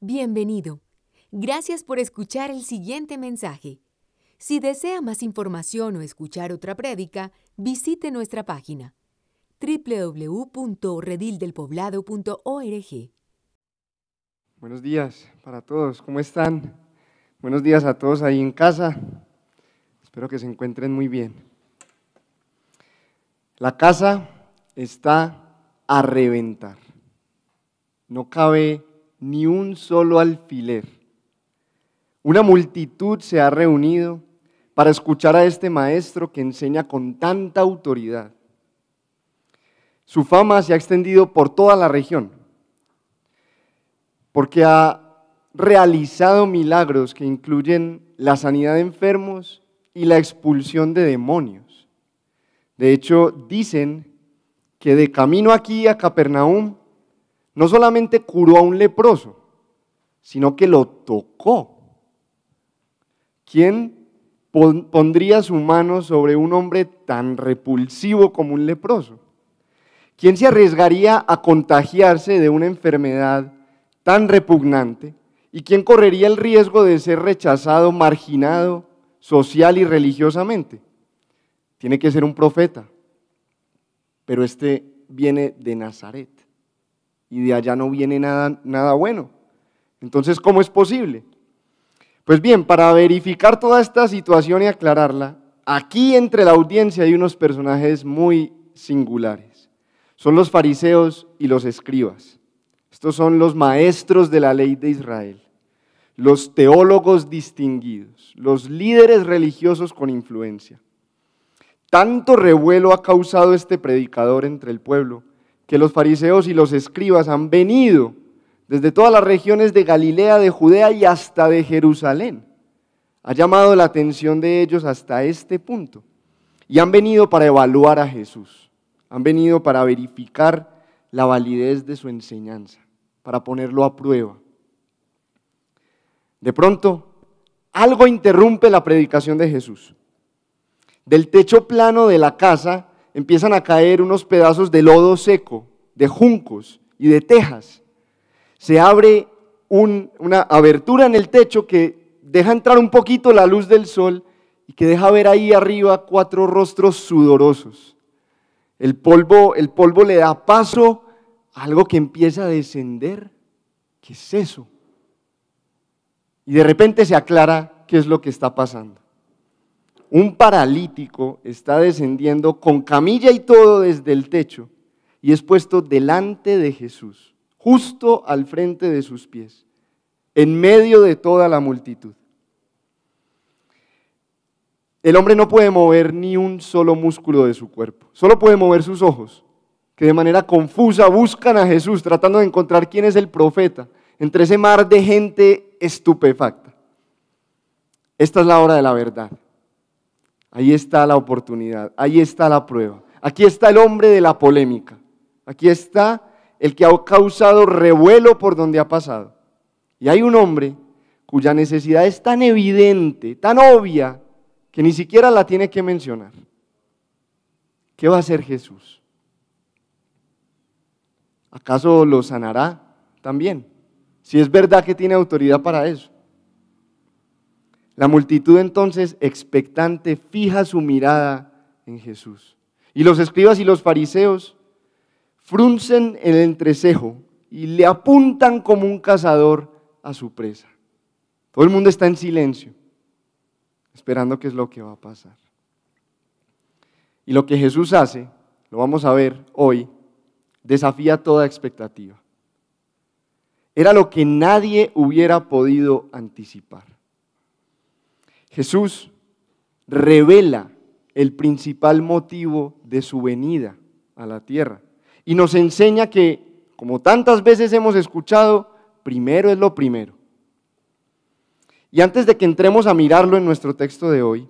Bienvenido. Gracias por escuchar el siguiente mensaje. Si desea más información o escuchar otra prédica, visite nuestra página www.redildelpoblado.org. Buenos días para todos, ¿cómo están? Buenos días a todos ahí en casa. Espero que se encuentren muy bien. La casa está a reventar. No cabe ni un solo alfiler. Una multitud se ha reunido para escuchar a este maestro que enseña con tanta autoridad. Su fama se ha extendido por toda la región, porque ha realizado milagros que incluyen la sanidad de enfermos y la expulsión de demonios. De hecho, dicen que de camino aquí a Capernaum, no solamente curó a un leproso, sino que lo tocó. ¿Quién pondría su mano sobre un hombre tan repulsivo como un leproso? ¿Quién se arriesgaría a contagiarse de una enfermedad tan repugnante? ¿Y quién correría el riesgo de ser rechazado, marginado social y religiosamente? Tiene que ser un profeta, pero este viene de Nazaret y de allá no viene nada, nada bueno. Entonces, ¿cómo es posible? Pues bien, para verificar toda esta situación y aclararla, aquí entre la audiencia hay unos personajes muy singulares. Son los fariseos y los escribas. Estos son los maestros de la ley de Israel, los teólogos distinguidos, los líderes religiosos con influencia. Tanto revuelo ha causado este predicador entre el pueblo que los fariseos y los escribas han venido desde todas las regiones de Galilea, de Judea y hasta de Jerusalén. Ha llamado la atención de ellos hasta este punto. Y han venido para evaluar a Jesús. Han venido para verificar la validez de su enseñanza, para ponerlo a prueba. De pronto, algo interrumpe la predicación de Jesús. Del techo plano de la casa empiezan a caer unos pedazos de lodo seco, de juncos y de tejas. Se abre una abertura en el techo que deja entrar un poquito la luz del sol y que deja ver ahí arriba cuatro rostros sudorosos. El polvo, el polvo le da paso a algo que empieza a descender. ¿Qué es eso? Y de repente se aclara qué es lo que está pasando un paralítico está descendiendo con camilla y todo desde el techo y es puesto delante de Jesús, justo al frente de sus pies, en medio de toda la multitud. El hombre no puede mover ni un solo músculo de su cuerpo, solo puede mover sus ojos, que de manera confusa buscan a Jesús tratando de encontrar quién es el profeta entre ese mar de gente estupefacta. Esta es la hora de la verdad. Ahí está la oportunidad, ahí está la prueba. Aquí está el hombre de la polémica. Aquí está el que ha causado revuelo por donde ha pasado. Y hay un hombre cuya necesidad es tan evidente, tan obvia, que ni siquiera la tiene que mencionar. ¿Qué va a hacer Jesús? ¿Acaso lo sanará también? Si es verdad que tiene autoridad para eso. La multitud entonces, expectante, fija su mirada en Jesús. Y los escribas y los fariseos fruncen el entrecejo y le apuntan como un cazador a su presa. Todo el mundo está en silencio, esperando qué es lo que va a pasar. Y lo que Jesús hace, lo vamos a ver hoy, desafía toda expectativa. Era lo que nadie hubiera podido anticipar. Jesús revela el principal motivo de su venida a la tierra y nos enseña que, como tantas veces hemos escuchado, primero es lo primero. Y antes de que entremos a mirarlo en nuestro texto de hoy,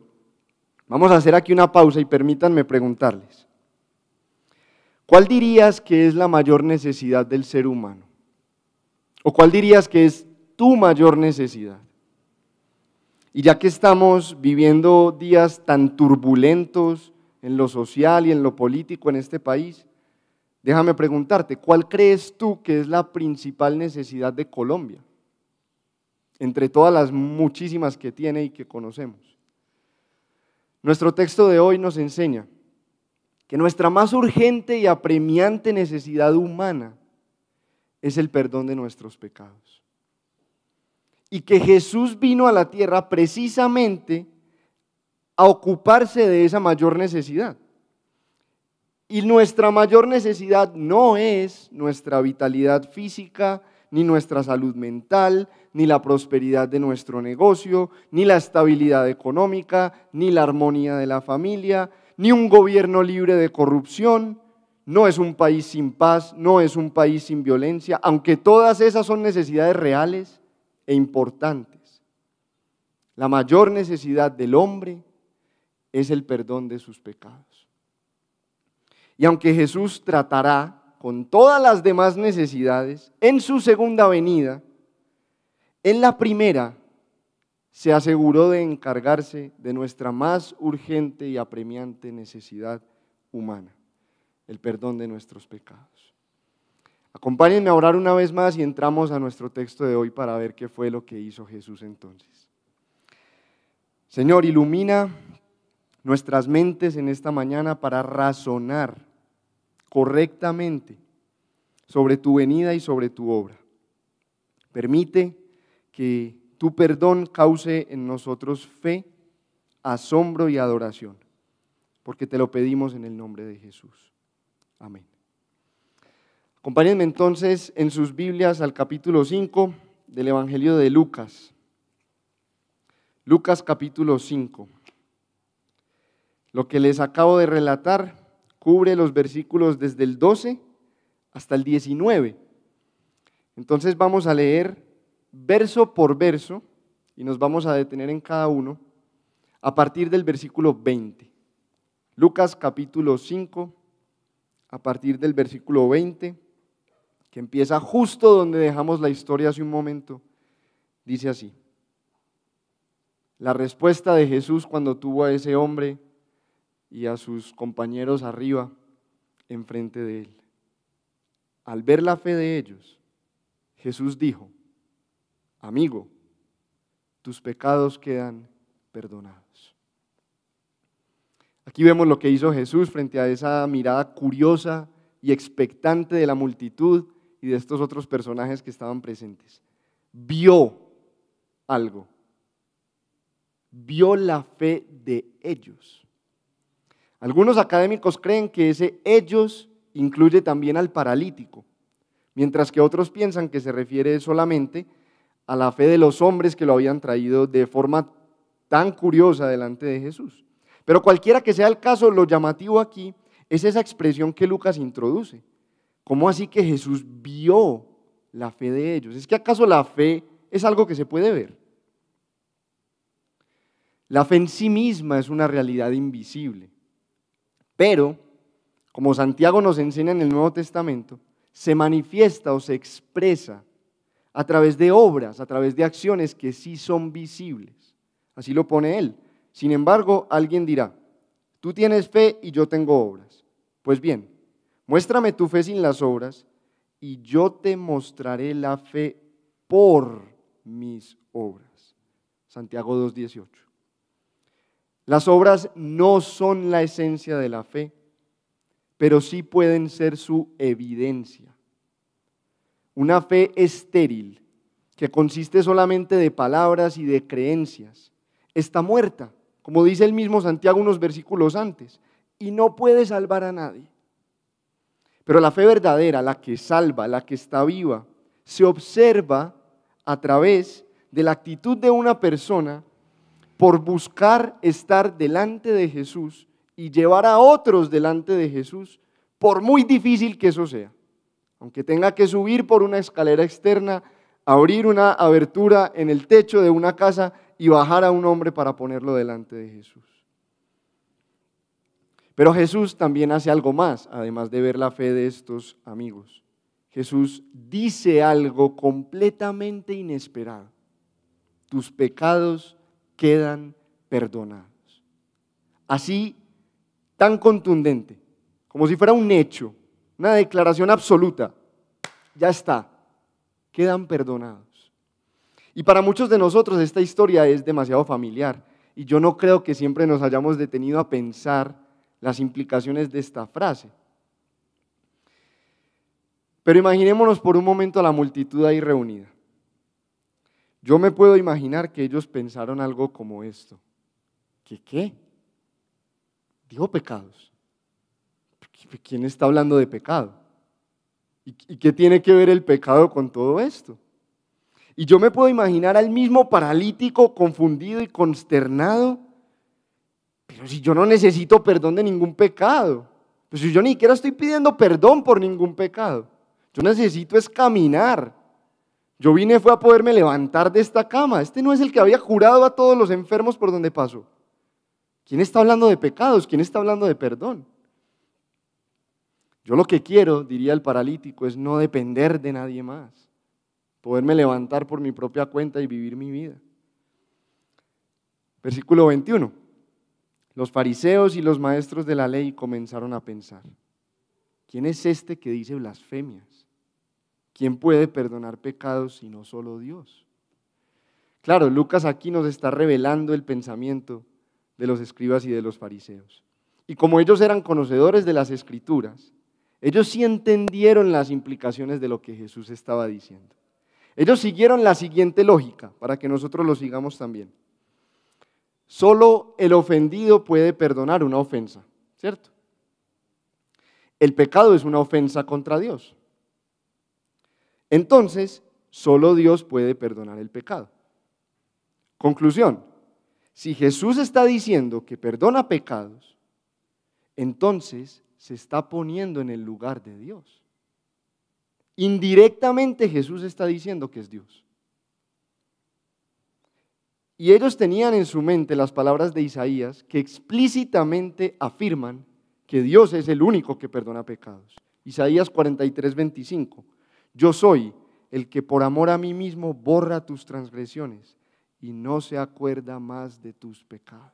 vamos a hacer aquí una pausa y permítanme preguntarles, ¿cuál dirías que es la mayor necesidad del ser humano? ¿O cuál dirías que es tu mayor necesidad? Y ya que estamos viviendo días tan turbulentos en lo social y en lo político en este país, déjame preguntarte, ¿cuál crees tú que es la principal necesidad de Colombia? entre todas las muchísimas que tiene y que conocemos. Nuestro texto de hoy nos enseña que nuestra más urgente y apremiante necesidad humana es el perdón de nuestros pecados. Y que Jesús vino a la tierra precisamente a ocuparse de esa mayor necesidad. Y nuestra mayor necesidad no es nuestra vitalidad física, ni nuestra salud mental, ni la prosperidad de nuestro negocio, ni la estabilidad económica, ni la armonía de la familia, ni un gobierno libre de corrupción. No es un país sin paz, no es un país sin violencia, aunque todas esas son necesidades reales e importantes. La mayor necesidad del hombre es el perdón de sus pecados. Y aunque Jesús tratará con todas las demás necesidades en su segunda venida, en la primera se aseguró de encargarse de nuestra más urgente y apremiante necesidad humana, el perdón de nuestros pecados. Acompáñenme a orar una vez más y entramos a nuestro texto de hoy para ver qué fue lo que hizo Jesús entonces. Señor, ilumina nuestras mentes en esta mañana para razonar correctamente sobre tu venida y sobre tu obra. Permite que tu perdón cause en nosotros fe, asombro y adoración, porque te lo pedimos en el nombre de Jesús. Amén. Acompáñenme entonces en sus Biblias al capítulo 5 del Evangelio de Lucas. Lucas capítulo 5. Lo que les acabo de relatar cubre los versículos desde el 12 hasta el 19. Entonces vamos a leer verso por verso y nos vamos a detener en cada uno a partir del versículo 20. Lucas capítulo 5, a partir del versículo 20, que empieza justo donde dejamos la historia hace un momento, dice así. La respuesta de Jesús cuando tuvo a ese hombre y a sus compañeros arriba enfrente de él. Al ver la fe de ellos, Jesús dijo, amigo, tus pecados quedan perdonados. Aquí vemos lo que hizo Jesús frente a esa mirada curiosa y expectante de la multitud y de estos otros personajes que estaban presentes. Vio algo. Vio la fe de ellos. Algunos académicos creen que ese ellos incluye también al paralítico, mientras que otros piensan que se refiere solamente a la fe de los hombres que lo habían traído de forma tan curiosa delante de Jesús. Pero cualquiera que sea el caso, lo llamativo aquí es esa expresión que Lucas introduce. ¿Cómo así que Jesús vio la fe de ellos? ¿Es que acaso la fe es algo que se puede ver? La fe en sí misma es una realidad invisible. Pero, como Santiago nos enseña en el Nuevo Testamento, se manifiesta o se expresa a través de obras, a través de acciones que sí son visibles. Así lo pone él. Sin embargo, alguien dirá, tú tienes fe y yo tengo obras. Pues bien, muéstrame tu fe sin las obras y yo te mostraré la fe por mis obras. Santiago 2.18. Las obras no son la esencia de la fe, pero sí pueden ser su evidencia. Una fe estéril, que consiste solamente de palabras y de creencias, está muerta, como dice el mismo Santiago unos versículos antes, y no puede salvar a nadie. Pero la fe verdadera, la que salva, la que está viva, se observa a través de la actitud de una persona por buscar estar delante de Jesús y llevar a otros delante de Jesús, por muy difícil que eso sea. Aunque tenga que subir por una escalera externa, abrir una abertura en el techo de una casa y bajar a un hombre para ponerlo delante de Jesús. Pero Jesús también hace algo más, además de ver la fe de estos amigos. Jesús dice algo completamente inesperado. Tus pecados quedan perdonados. Así, tan contundente, como si fuera un hecho, una declaración absoluta, ya está, quedan perdonados. Y para muchos de nosotros esta historia es demasiado familiar y yo no creo que siempre nos hayamos detenido a pensar las implicaciones de esta frase. Pero imaginémonos por un momento a la multitud ahí reunida. Yo me puedo imaginar que ellos pensaron algo como esto. ¿Qué qué? Dijo pecados. ¿Quién está hablando de pecado? ¿Y qué tiene que ver el pecado con todo esto? Y yo me puedo imaginar al mismo paralítico confundido y consternado. Pero si yo no necesito perdón de ningún pecado, pues si yo ni siquiera estoy pidiendo perdón por ningún pecado, yo necesito es caminar. Yo vine fue a poderme levantar de esta cama. Este no es el que había curado a todos los enfermos por donde pasó. ¿Quién está hablando de pecados? ¿Quién está hablando de perdón? Yo lo que quiero, diría el paralítico, es no depender de nadie más. Poderme levantar por mi propia cuenta y vivir mi vida. Versículo 21. Los fariseos y los maestros de la ley comenzaron a pensar, ¿quién es este que dice blasfemias? ¿Quién puede perdonar pecados si no solo Dios? Claro, Lucas aquí nos está revelando el pensamiento de los escribas y de los fariseos. Y como ellos eran conocedores de las escrituras, ellos sí entendieron las implicaciones de lo que Jesús estaba diciendo. Ellos siguieron la siguiente lógica para que nosotros lo sigamos también. Solo el ofendido puede perdonar una ofensa, ¿cierto? El pecado es una ofensa contra Dios. Entonces, solo Dios puede perdonar el pecado. Conclusión, si Jesús está diciendo que perdona pecados, entonces se está poniendo en el lugar de Dios. Indirectamente Jesús está diciendo que es Dios. Y ellos tenían en su mente las palabras de Isaías que explícitamente afirman que Dios es el único que perdona pecados. Isaías 43, 25. Yo soy el que por amor a mí mismo borra tus transgresiones y no se acuerda más de tus pecados.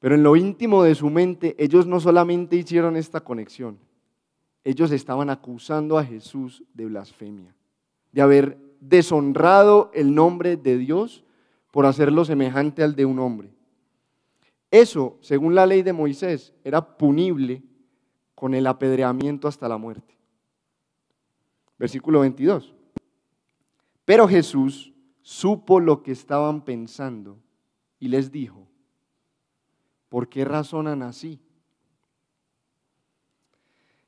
Pero en lo íntimo de su mente, ellos no solamente hicieron esta conexión, ellos estaban acusando a Jesús de blasfemia, de haber deshonrado el nombre de Dios por hacerlo semejante al de un hombre. Eso, según la ley de Moisés, era punible con el apedreamiento hasta la muerte. Versículo 22. Pero Jesús supo lo que estaban pensando y les dijo, ¿Por qué razonan así?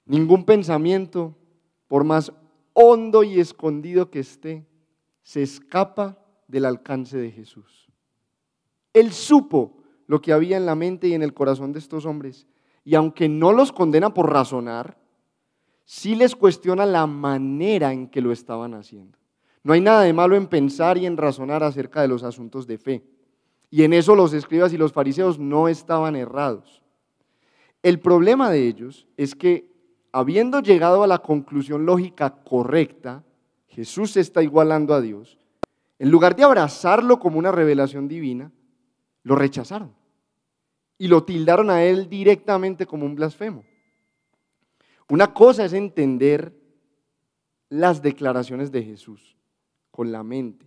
Ningún pensamiento, por más hondo y escondido que esté, se escapa del alcance de Jesús. Él supo lo que había en la mente y en el corazón de estos hombres. Y aunque no los condena por razonar, sí les cuestiona la manera en que lo estaban haciendo. No hay nada de malo en pensar y en razonar acerca de los asuntos de fe. Y en eso los escribas y los fariseos no estaban errados. El problema de ellos es que, habiendo llegado a la conclusión lógica correcta, Jesús se está igualando a Dios, en lugar de abrazarlo como una revelación divina, lo rechazaron y lo tildaron a él directamente como un blasfemo. Una cosa es entender las declaraciones de Jesús con la mente,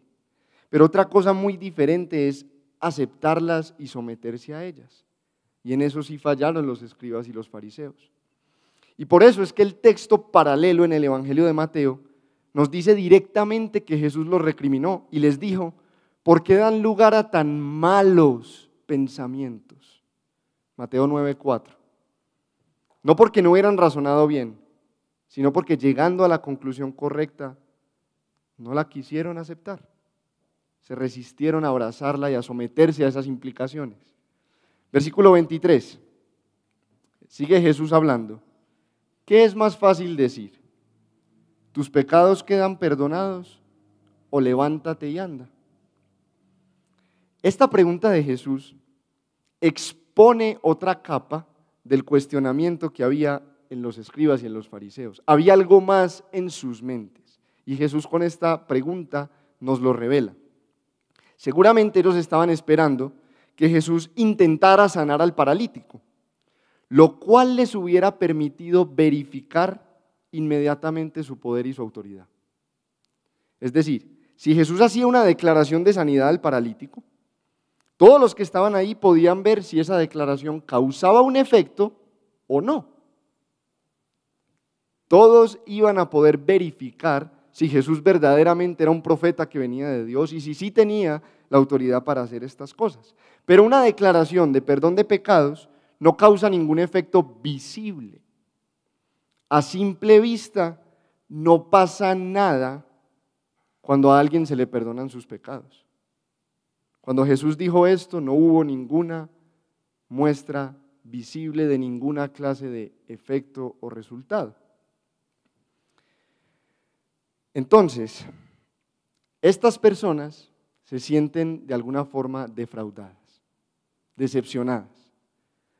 pero otra cosa muy diferente es aceptarlas y someterse a ellas. Y en eso sí fallaron los escribas y los fariseos. Y por eso es que el texto paralelo en el Evangelio de Mateo nos dice directamente que Jesús los recriminó y les dijo, ¿por qué dan lugar a tan malos pensamientos? Mateo 9:4. No porque no hubieran razonado bien, sino porque llegando a la conclusión correcta, no la quisieron aceptar se resistieron a abrazarla y a someterse a esas implicaciones. Versículo 23. Sigue Jesús hablando. ¿Qué es más fácil decir? ¿Tus pecados quedan perdonados o levántate y anda? Esta pregunta de Jesús expone otra capa del cuestionamiento que había en los escribas y en los fariseos. Había algo más en sus mentes. Y Jesús con esta pregunta nos lo revela. Seguramente ellos estaban esperando que Jesús intentara sanar al paralítico, lo cual les hubiera permitido verificar inmediatamente su poder y su autoridad. Es decir, si Jesús hacía una declaración de sanidad al paralítico, todos los que estaban ahí podían ver si esa declaración causaba un efecto o no. Todos iban a poder verificar si Jesús verdaderamente era un profeta que venía de Dios y si sí tenía la autoridad para hacer estas cosas. Pero una declaración de perdón de pecados no causa ningún efecto visible. A simple vista no pasa nada cuando a alguien se le perdonan sus pecados. Cuando Jesús dijo esto, no hubo ninguna muestra visible de ninguna clase de efecto o resultado. Entonces, estas personas se sienten de alguna forma defraudadas, decepcionadas.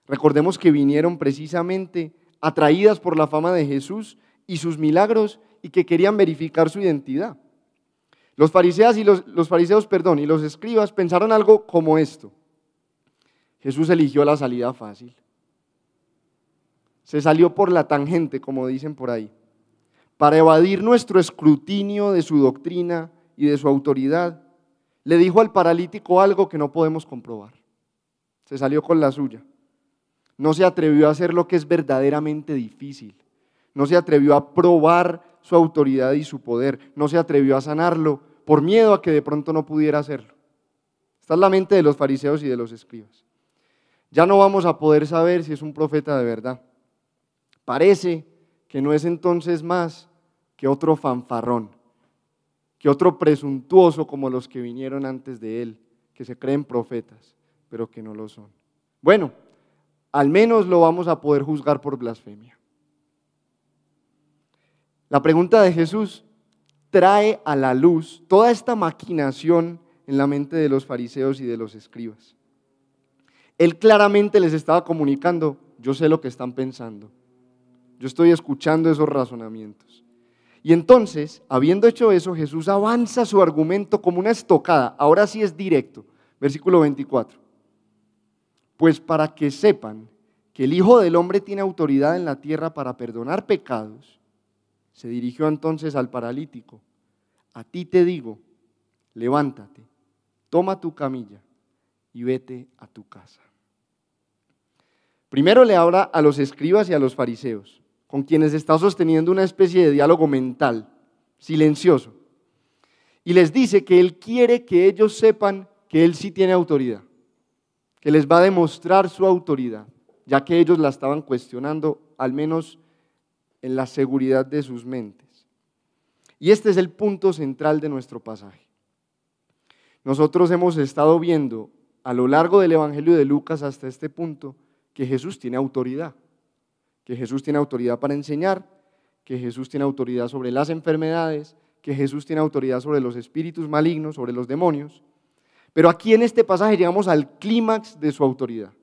Recordemos que vinieron precisamente atraídas por la fama de Jesús y sus milagros y que querían verificar su identidad. Los fariseos y los, los fariseos, perdón, y los escribas pensaron algo como esto. Jesús eligió la salida fácil. Se salió por la tangente, como dicen por ahí, para evadir nuestro escrutinio de su doctrina y de su autoridad. Le dijo al paralítico algo que no podemos comprobar. Se salió con la suya. No se atrevió a hacer lo que es verdaderamente difícil. No se atrevió a probar su autoridad y su poder. No se atrevió a sanarlo por miedo a que de pronto no pudiera hacerlo. Esta es la mente de los fariseos y de los escribas. Ya no vamos a poder saber si es un profeta de verdad. Parece que no es entonces más que otro fanfarrón, que otro presuntuoso como los que vinieron antes de él, que se creen profetas, pero que no lo son. Bueno, al menos lo vamos a poder juzgar por blasfemia. La pregunta de Jesús trae a la luz toda esta maquinación en la mente de los fariseos y de los escribas. Él claramente les estaba comunicando, yo sé lo que están pensando, yo estoy escuchando esos razonamientos. Y entonces, habiendo hecho eso, Jesús avanza su argumento como una estocada, ahora sí es directo, versículo 24. Pues para que sepan que el Hijo del Hombre tiene autoridad en la tierra para perdonar pecados, se dirigió entonces al paralítico. A ti te digo, levántate, toma tu camilla y vete a tu casa. Primero le habla a los escribas y a los fariseos, con quienes está sosteniendo una especie de diálogo mental, silencioso. Y les dice que Él quiere que ellos sepan que Él sí tiene autoridad, que les va a demostrar su autoridad, ya que ellos la estaban cuestionando, al menos en la seguridad de sus mentes. Y este es el punto central de nuestro pasaje. Nosotros hemos estado viendo a lo largo del Evangelio de Lucas hasta este punto que Jesús tiene autoridad, que Jesús tiene autoridad para enseñar, que Jesús tiene autoridad sobre las enfermedades, que Jesús tiene autoridad sobre los espíritus malignos, sobre los demonios. Pero aquí en este pasaje llegamos al clímax de su autoridad,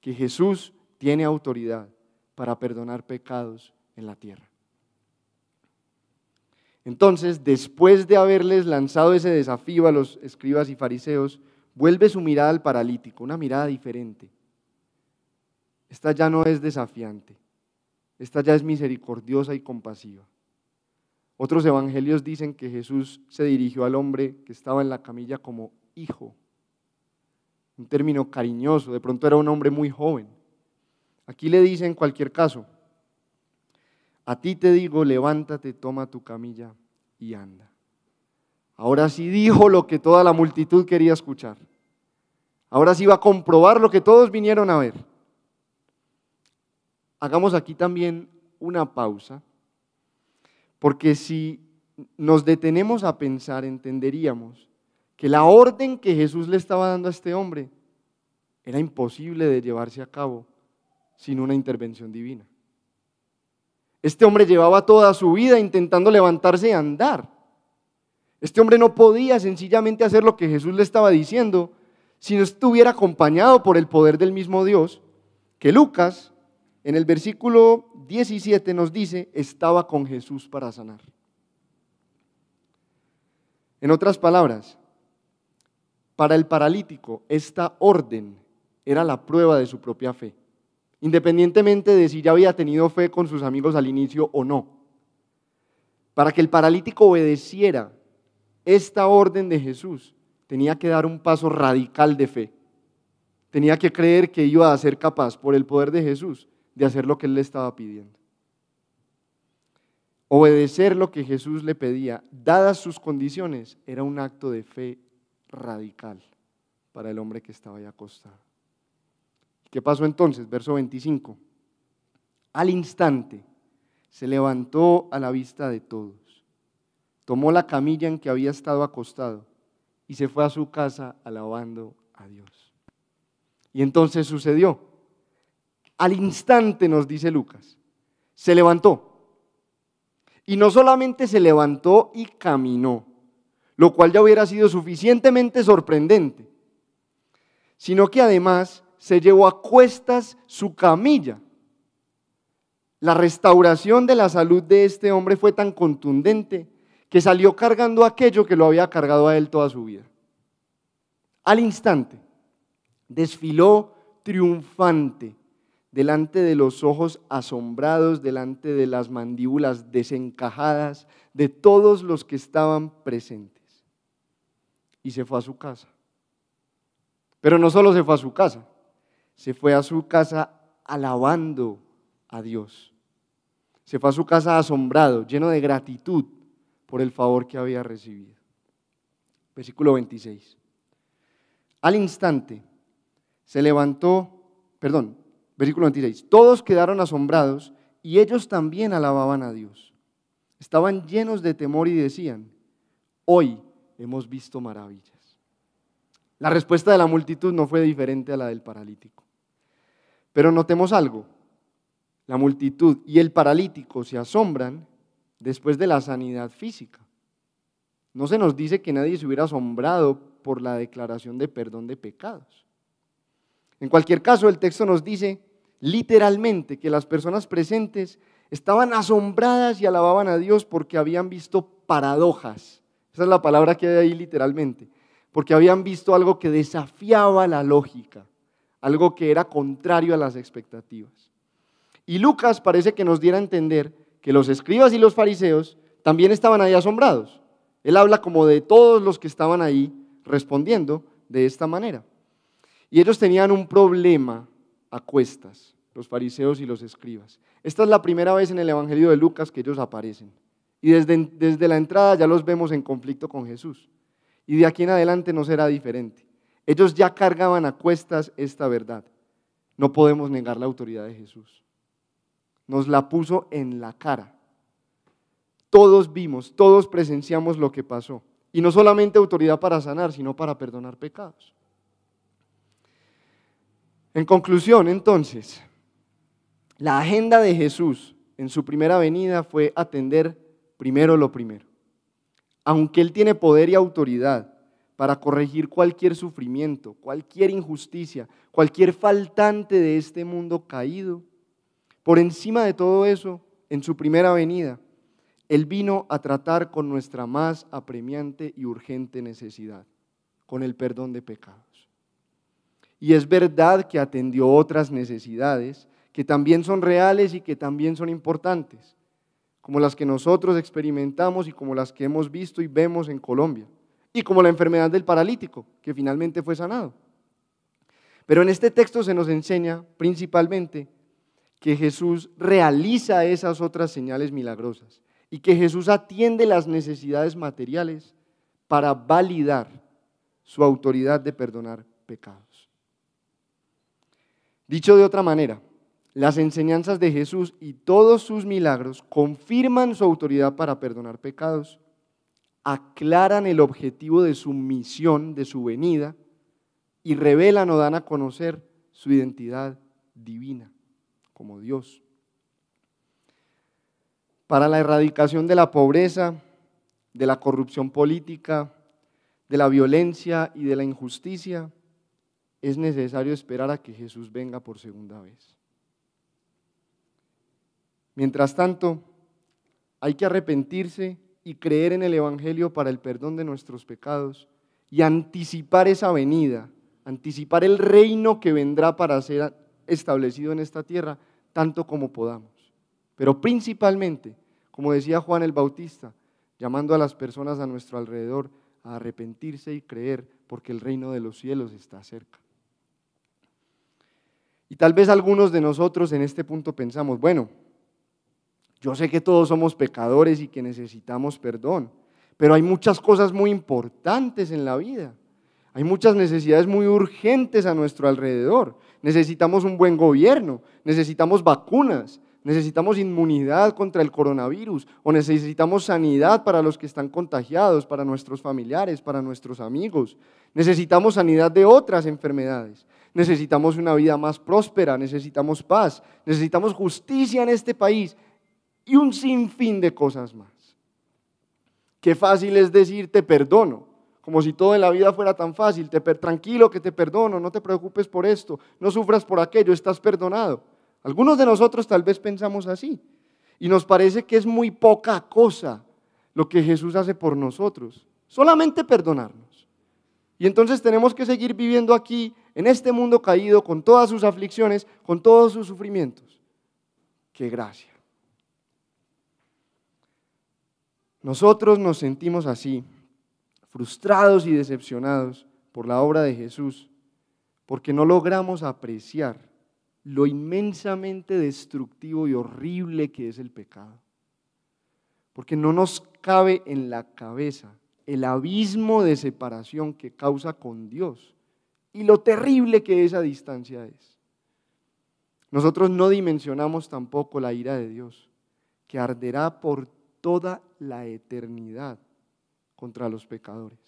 que Jesús tiene autoridad para perdonar pecados en la tierra. Entonces, después de haberles lanzado ese desafío a los escribas y fariseos, vuelve su mirada al paralítico, una mirada diferente. Esta ya no es desafiante, esta ya es misericordiosa y compasiva. Otros evangelios dicen que Jesús se dirigió al hombre que estaba en la camilla como hijo, un término cariñoso, de pronto era un hombre muy joven. Aquí le dice en cualquier caso, a ti te digo, levántate, toma tu camilla y anda. Ahora sí dijo lo que toda la multitud quería escuchar. Ahora sí va a comprobar lo que todos vinieron a ver. Hagamos aquí también una pausa, porque si nos detenemos a pensar, entenderíamos que la orden que Jesús le estaba dando a este hombre era imposible de llevarse a cabo sin una intervención divina. Este hombre llevaba toda su vida intentando levantarse y andar. Este hombre no podía sencillamente hacer lo que Jesús le estaba diciendo si no estuviera acompañado por el poder del mismo Dios, que Lucas en el versículo 17 nos dice, estaba con Jesús para sanar. En otras palabras, para el paralítico esta orden era la prueba de su propia fe independientemente de si ya había tenido fe con sus amigos al inicio o no. Para que el paralítico obedeciera esta orden de Jesús, tenía que dar un paso radical de fe. Tenía que creer que iba a ser capaz, por el poder de Jesús, de hacer lo que él le estaba pidiendo. Obedecer lo que Jesús le pedía, dadas sus condiciones, era un acto de fe radical para el hombre que estaba ahí acostado. ¿Qué pasó entonces? Verso 25. Al instante se levantó a la vista de todos, tomó la camilla en que había estado acostado y se fue a su casa alabando a Dios. Y entonces sucedió. Al instante nos dice Lucas, se levantó. Y no solamente se levantó y caminó, lo cual ya hubiera sido suficientemente sorprendente, sino que además se llevó a cuestas su camilla. La restauración de la salud de este hombre fue tan contundente que salió cargando aquello que lo había cargado a él toda su vida. Al instante, desfiló triunfante delante de los ojos asombrados, delante de las mandíbulas desencajadas de todos los que estaban presentes. Y se fue a su casa. Pero no solo se fue a su casa, se fue a su casa alabando a Dios. Se fue a su casa asombrado, lleno de gratitud por el favor que había recibido. Versículo 26. Al instante se levantó, perdón, Versículo 26. Todos quedaron asombrados y ellos también alababan a Dios. Estaban llenos de temor y decían, hoy hemos visto maravillas. La respuesta de la multitud no fue diferente a la del paralítico. Pero notemos algo. La multitud y el paralítico se asombran después de la sanidad física. No se nos dice que nadie se hubiera asombrado por la declaración de perdón de pecados. En cualquier caso, el texto nos dice literalmente que las personas presentes estaban asombradas y alababan a Dios porque habían visto paradojas. Esa es la palabra que hay ahí literalmente. Porque habían visto algo que desafiaba la lógica, algo que era contrario a las expectativas. Y Lucas parece que nos diera a entender que los escribas y los fariseos también estaban ahí asombrados. Él habla como de todos los que estaban ahí respondiendo de esta manera. Y ellos tenían un problema a cuestas, los fariseos y los escribas. Esta es la primera vez en el Evangelio de Lucas que ellos aparecen. Y desde, desde la entrada ya los vemos en conflicto con Jesús. Y de aquí en adelante no será diferente. Ellos ya cargaban a cuestas esta verdad. No podemos negar la autoridad de Jesús. Nos la puso en la cara. Todos vimos, todos presenciamos lo que pasó. Y no solamente autoridad para sanar, sino para perdonar pecados. En conclusión, entonces, la agenda de Jesús en su primera venida fue atender primero lo primero. Aunque Él tiene poder y autoridad para corregir cualquier sufrimiento, cualquier injusticia, cualquier faltante de este mundo caído, por encima de todo eso, en su primera venida, Él vino a tratar con nuestra más apremiante y urgente necesidad, con el perdón de pecados. Y es verdad que atendió otras necesidades que también son reales y que también son importantes, como las que nosotros experimentamos y como las que hemos visto y vemos en Colombia, y como la enfermedad del paralítico, que finalmente fue sanado. Pero en este texto se nos enseña principalmente que Jesús realiza esas otras señales milagrosas y que Jesús atiende las necesidades materiales para validar su autoridad de perdonar pecados. Dicho de otra manera, las enseñanzas de Jesús y todos sus milagros confirman su autoridad para perdonar pecados, aclaran el objetivo de su misión, de su venida, y revelan o dan a conocer su identidad divina como Dios. Para la erradicación de la pobreza, de la corrupción política, de la violencia y de la injusticia, es necesario esperar a que Jesús venga por segunda vez. Mientras tanto, hay que arrepentirse y creer en el Evangelio para el perdón de nuestros pecados y anticipar esa venida, anticipar el reino que vendrá para ser establecido en esta tierra tanto como podamos. Pero principalmente como decía Juan el Bautista, llamando a las personas a nuestro alrededor a arrepentirse y creer porque el reino de los cielos está cerca. Y tal vez algunos de nosotros en este punto pensamos, bueno, yo sé que todos somos pecadores y que necesitamos perdón, pero hay muchas cosas muy importantes en la vida. Hay muchas necesidades muy urgentes a nuestro alrededor. Necesitamos un buen gobierno, necesitamos vacunas, necesitamos inmunidad contra el coronavirus o necesitamos sanidad para los que están contagiados, para nuestros familiares, para nuestros amigos. Necesitamos sanidad de otras enfermedades. Necesitamos una vida más próspera, necesitamos paz, necesitamos justicia en este país y un sinfín de cosas más. Qué fácil es decir te perdono, como si todo en la vida fuera tan fácil. Te tranquilo que te perdono, no te preocupes por esto, no sufras por aquello, estás perdonado. Algunos de nosotros tal vez pensamos así y nos parece que es muy poca cosa lo que Jesús hace por nosotros, solamente perdonarnos. Y entonces tenemos que seguir viviendo aquí, en este mundo caído, con todas sus aflicciones, con todos sus sufrimientos. ¡Qué gracia! Nosotros nos sentimos así, frustrados y decepcionados por la obra de Jesús, porque no logramos apreciar lo inmensamente destructivo y horrible que es el pecado. Porque no nos cabe en la cabeza el abismo de separación que causa con Dios y lo terrible que esa distancia es. Nosotros no dimensionamos tampoco la ira de Dios, que arderá por toda la eternidad contra los pecadores.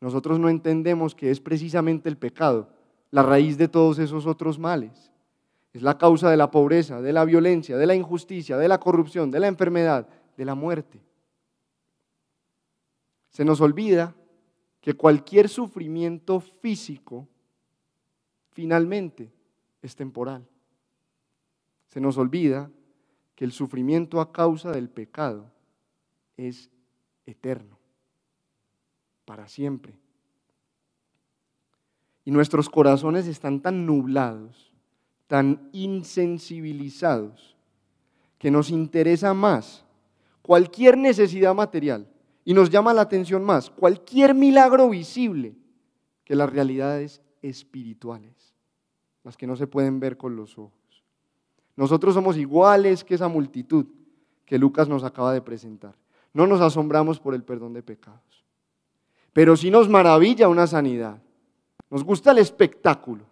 Nosotros no entendemos que es precisamente el pecado la raíz de todos esos otros males. Es la causa de la pobreza, de la violencia, de la injusticia, de la corrupción, de la enfermedad, de la muerte. Se nos olvida que cualquier sufrimiento físico finalmente es temporal. Se nos olvida que el sufrimiento a causa del pecado es eterno, para siempre. Y nuestros corazones están tan nublados, tan insensibilizados, que nos interesa más cualquier necesidad material y nos llama la atención más cualquier milagro visible que las realidades espirituales, las que no se pueden ver con los ojos. Nosotros somos iguales que esa multitud que Lucas nos acaba de presentar. No nos asombramos por el perdón de pecados, pero sí nos maravilla una sanidad nos gusta el espectáculo.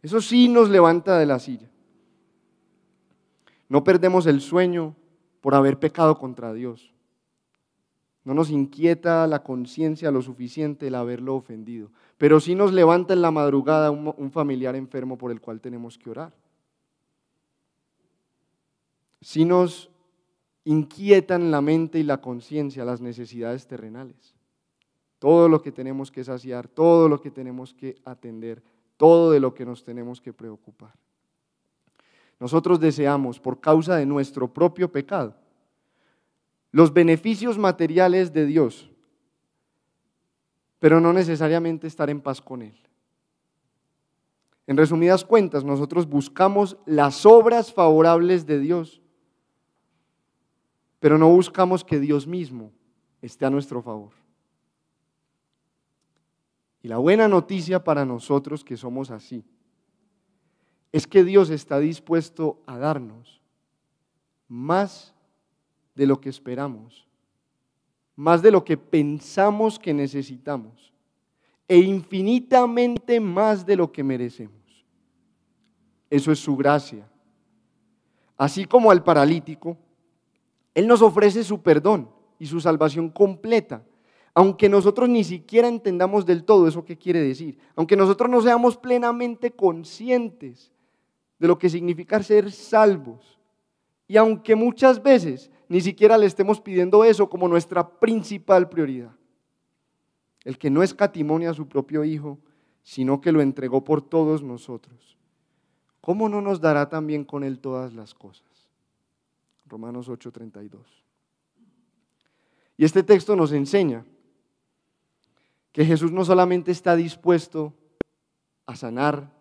Eso sí nos levanta de la silla. No perdemos el sueño por haber pecado contra Dios. No nos inquieta la conciencia lo suficiente el haberlo ofendido. Pero sí nos levanta en la madrugada un, familiar enfermo por el cual tenemos que orar. Sí nos inquietan la mente y la conciencia las necesidades terrenales todo lo que tenemos que saciar, todo lo que tenemos que atender, todo de lo que nos tenemos que preocupar. Nosotros deseamos, por causa de nuestro propio pecado, los beneficios materiales de Dios, pero no necesariamente estar en paz con Él. En resumidas cuentas, nosotros buscamos las obras favorables de Dios, pero no buscamos que Dios mismo esté a nuestro favor. Y la buena noticia para nosotros que somos así es que Dios está dispuesto a darnos más de lo que esperamos, más de lo que pensamos que necesitamos e infinitamente más de lo que merecemos. Eso es su gracia. Así como al paralítico, Él nos ofrece su perdón y su salvación completa aunque nosotros ni siquiera entendamos del todo eso que quiere decir, aunque nosotros no seamos plenamente conscientes de lo que significa ser salvos, y aunque muchas veces ni siquiera le estemos pidiendo eso como nuestra principal prioridad, el que no escatimonia a su propio Hijo, sino que lo entregó por todos nosotros, ¿cómo no nos dará también con Él todas las cosas? Romanos 8:32. Y este texto nos enseña que Jesús no solamente está dispuesto a sanar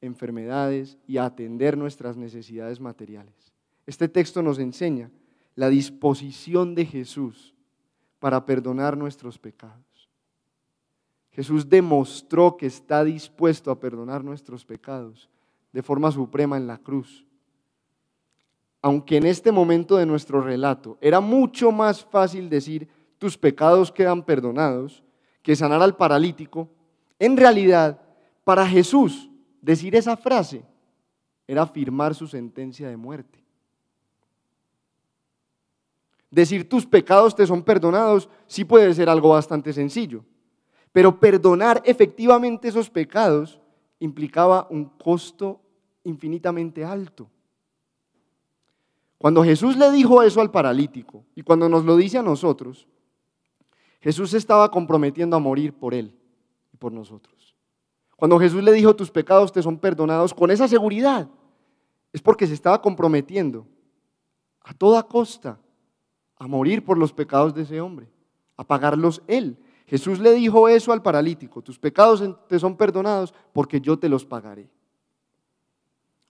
enfermedades y a atender nuestras necesidades materiales. Este texto nos enseña la disposición de Jesús para perdonar nuestros pecados. Jesús demostró que está dispuesto a perdonar nuestros pecados de forma suprema en la cruz. Aunque en este momento de nuestro relato era mucho más fácil decir tus pecados quedan perdonados que sanar al paralítico, en realidad para Jesús decir esa frase era firmar su sentencia de muerte. Decir tus pecados te son perdonados sí puede ser algo bastante sencillo, pero perdonar efectivamente esos pecados implicaba un costo infinitamente alto. Cuando Jesús le dijo eso al paralítico y cuando nos lo dice a nosotros, Jesús estaba comprometiendo a morir por él y por nosotros. Cuando Jesús le dijo tus pecados te son perdonados con esa seguridad, es porque se estaba comprometiendo a toda costa a morir por los pecados de ese hombre, a pagarlos él. Jesús le dijo eso al paralítico, tus pecados te son perdonados porque yo te los pagaré.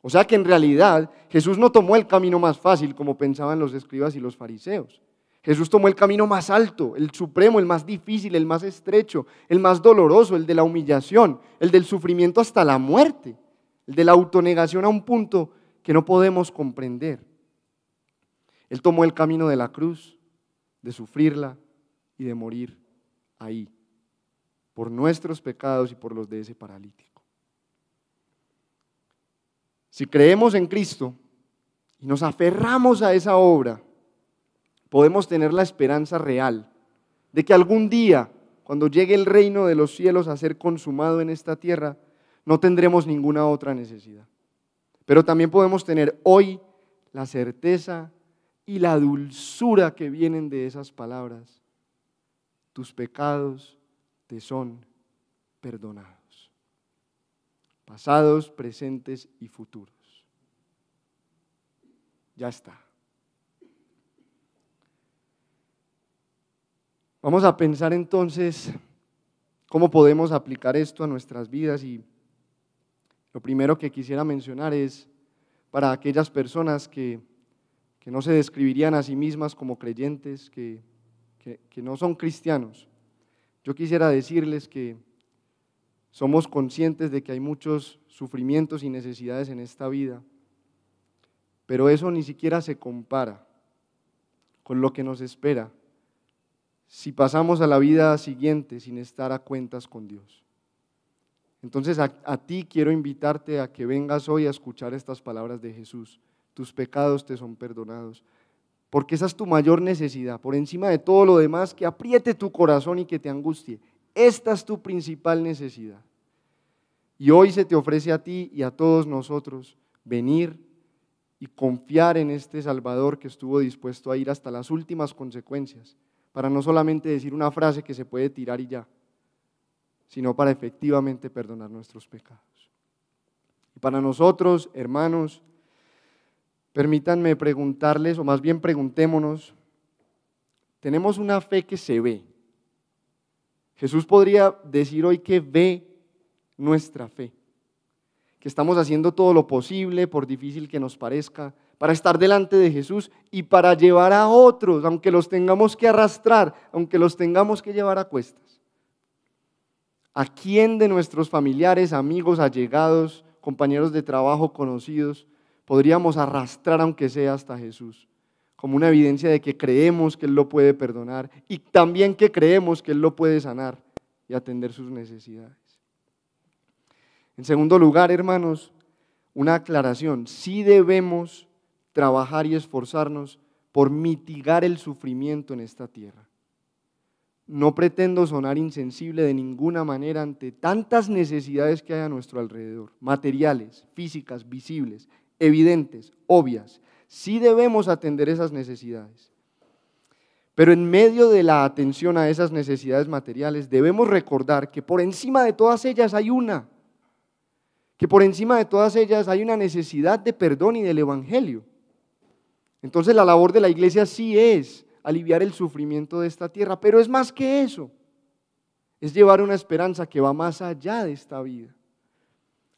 O sea que en realidad Jesús no tomó el camino más fácil como pensaban los escribas y los fariseos. Jesús tomó el camino más alto, el supremo, el más difícil, el más estrecho, el más doloroso, el de la humillación, el del sufrimiento hasta la muerte, el de la autonegación a un punto que no podemos comprender. Él tomó el camino de la cruz, de sufrirla y de morir ahí, por nuestros pecados y por los de ese paralítico. Si creemos en Cristo y nos aferramos a esa obra, podemos tener la esperanza real de que algún día, cuando llegue el reino de los cielos a ser consumado en esta tierra, no tendremos ninguna otra necesidad. Pero también podemos tener hoy la certeza y la dulzura que vienen de esas palabras. Tus pecados te son perdonados, pasados, presentes y futuros. Ya está. Vamos a pensar entonces cómo podemos aplicar esto a nuestras vidas y lo primero que quisiera mencionar es para aquellas personas que que no se describirían a sí mismas como creyentes, que, que, no son cristianos. Yo quisiera decirles que somos conscientes de que hay muchos sufrimientos y necesidades en esta vida, pero eso ni siquiera se compara con lo que nos espera si pasamos a la vida siguiente sin estar a cuentas con Dios. Entonces a, a, ti quiero invitarte a que vengas hoy a escuchar estas palabras de Jesús tus pecados te son perdonados. Porque esa es tu mayor necesidad, por encima de todo lo demás, que apriete tu corazón y que te angustie. Esta es tu principal necesidad. Y hoy se te ofrece a ti y a todos nosotros venir y confiar en este Salvador que estuvo dispuesto a ir hasta las últimas consecuencias, para no solamente decir una frase que se puede tirar y ya, sino para efectivamente perdonar nuestros pecados. Y para nosotros, hermanos, Permítanme preguntarles, o más bien preguntémonos, tenemos una fe que se ve. Jesús podría decir hoy que ve nuestra fe, que estamos haciendo todo lo posible, por difícil que nos parezca, para estar delante de Jesús y para llevar a otros, aunque los tengamos que arrastrar, aunque los tengamos que llevar a cuestas. ¿A quién de nuestros familiares, amigos, allegados, compañeros de trabajo, conocidos, podríamos arrastrar aunque sea hasta Jesús, como una evidencia de que creemos que Él lo puede perdonar y también que creemos que Él lo puede sanar y atender sus necesidades. En segundo lugar, hermanos, una aclaración. Sí debemos trabajar y esforzarnos por mitigar el sufrimiento en esta tierra. No pretendo sonar insensible de ninguna manera ante tantas necesidades que hay a nuestro alrededor, materiales, físicas, visibles, evidentes, obvias. Sí debemos atender esas necesidades. Pero en medio de la atención a esas necesidades materiales, debemos recordar que por encima de todas ellas hay una, que por encima de todas ellas hay una necesidad de perdón y del Evangelio. Entonces la labor de la iglesia sí es aliviar el sufrimiento de esta tierra, pero es más que eso, es llevar una esperanza que va más allá de esta vida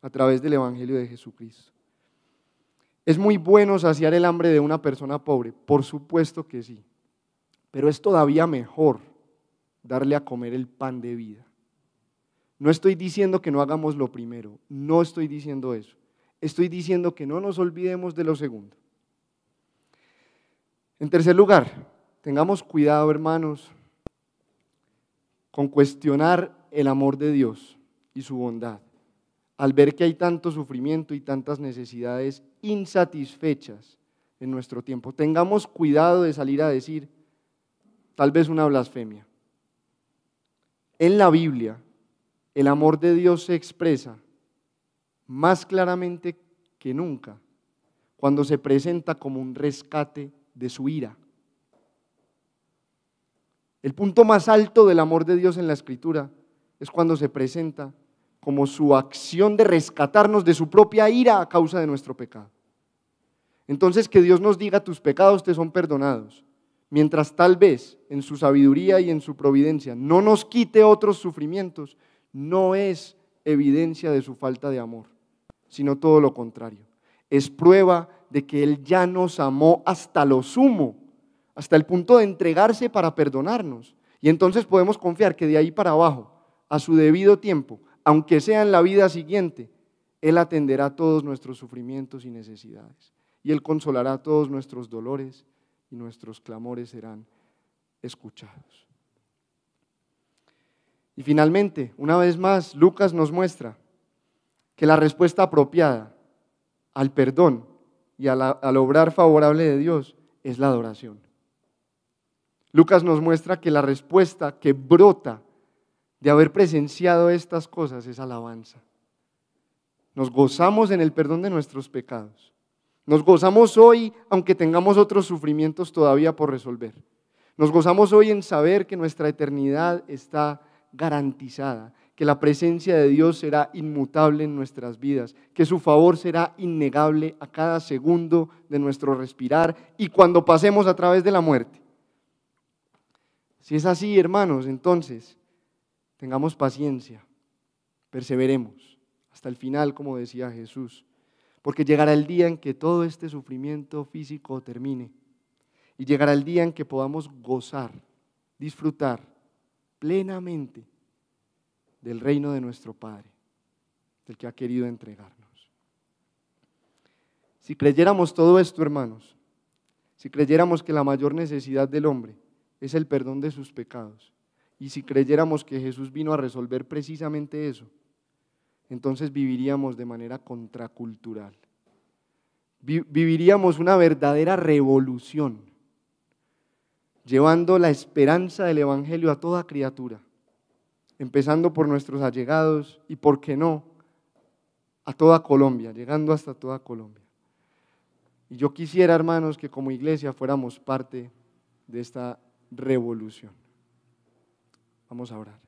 a través del Evangelio de Jesucristo. ¿Es muy bueno saciar el hambre de una persona pobre? Por supuesto que sí. Pero es todavía mejor darle a comer el pan de vida. No estoy diciendo que no hagamos lo primero, no estoy diciendo eso. Estoy diciendo que no nos olvidemos de lo segundo. En tercer lugar, tengamos cuidado, hermanos, con cuestionar el amor de Dios y su bondad al ver que hay tanto sufrimiento y tantas necesidades insatisfechas en nuestro tiempo. Tengamos cuidado de salir a decir tal vez una blasfemia. En la Biblia, el amor de Dios se expresa más claramente que nunca cuando se presenta como un rescate de su ira. El punto más alto del amor de Dios en la Escritura es cuando se presenta como su acción de rescatarnos de su propia ira a causa de nuestro pecado. Entonces que Dios nos diga tus pecados te son perdonados, mientras tal vez en su sabiduría y en su providencia no nos quite otros sufrimientos, no es evidencia de su falta de amor, sino todo lo contrario. Es prueba de que Él ya nos amó hasta lo sumo, hasta el punto de entregarse para perdonarnos. Y entonces podemos confiar que de ahí para abajo, a su debido tiempo, aunque sea en la vida siguiente, Él atenderá todos nuestros sufrimientos y necesidades. Y Él consolará todos nuestros dolores y nuestros clamores serán escuchados. Y finalmente, una vez más, Lucas nos muestra que la respuesta apropiada al perdón y al obrar favorable de Dios es la adoración. Lucas nos muestra que la respuesta que brota de haber presenciado estas cosas es alabanza. Nos gozamos en el perdón de nuestros pecados. Nos gozamos hoy aunque tengamos otros sufrimientos todavía por resolver. Nos gozamos hoy en saber que nuestra eternidad está garantizada, que la presencia de Dios será inmutable en nuestras vidas, que su favor será innegable a cada segundo de nuestro respirar y cuando pasemos a través de la muerte. Si es así, hermanos, entonces Tengamos paciencia, perseveremos hasta el final, como decía Jesús, porque llegará el día en que todo este sufrimiento físico termine y llegará el día en que podamos gozar, disfrutar plenamente del reino de nuestro Padre, del que ha querido entregarnos. Si creyéramos todo esto, hermanos, si creyéramos que la mayor necesidad del hombre es el perdón de sus pecados, y si creyéramos que Jesús vino a resolver precisamente eso, entonces viviríamos de manera contracultural. Viviríamos una verdadera revolución, llevando la esperanza del Evangelio a toda criatura, empezando por nuestros allegados y, ¿por qué no?, a toda Colombia, llegando hasta toda Colombia. Y yo quisiera, hermanos, que como iglesia fuéramos parte de esta revolución. Vamos a orar.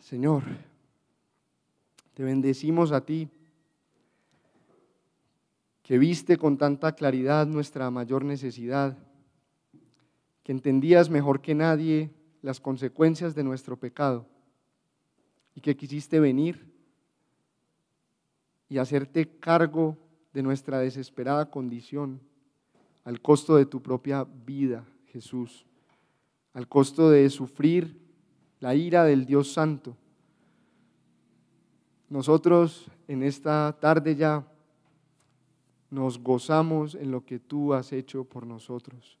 Señor, te bendecimos a ti, que viste con tanta claridad nuestra mayor necesidad, que entendías mejor que nadie las consecuencias de nuestro pecado y que quisiste venir y hacerte cargo de nuestra desesperada condición al costo de tu propia vida, Jesús al costo de sufrir la ira del Dios Santo. Nosotros en esta tarde ya nos gozamos en lo que tú has hecho por nosotros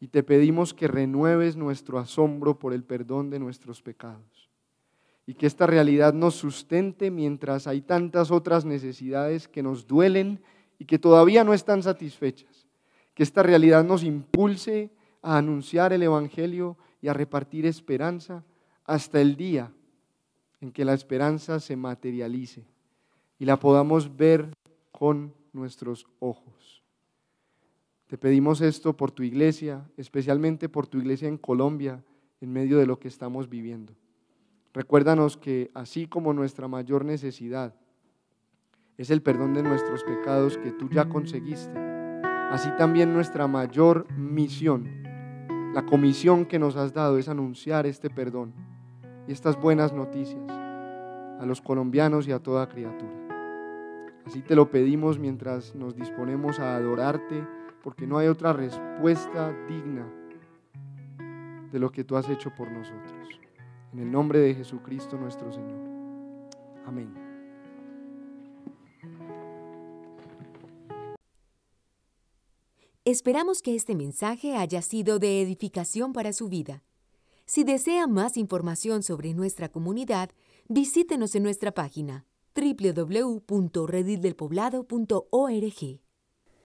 y te pedimos que renueves nuestro asombro por el perdón de nuestros pecados y que esta realidad nos sustente mientras hay tantas otras necesidades que nos duelen y que todavía no están satisfechas. Que esta realidad nos impulse a anunciar el Evangelio y a repartir esperanza hasta el día en que la esperanza se materialice y la podamos ver con nuestros ojos. Te pedimos esto por tu iglesia, especialmente por tu iglesia en Colombia, en medio de lo que estamos viviendo. Recuérdanos que así como nuestra mayor necesidad es el perdón de nuestros pecados que tú ya conseguiste, así también nuestra mayor misión la comisión que nos has dado es anunciar este perdón y estas buenas noticias a los colombianos y a toda criatura. Así te lo pedimos mientras nos disponemos a adorarte, porque no hay otra respuesta digna de lo que tú has hecho por nosotros. En el nombre de Jesucristo nuestro Señor. Amén. Esperamos que este mensaje haya sido de edificación para su vida. Si desea más información sobre nuestra comunidad, visítenos en nuestra página www.redildelpoblado.org.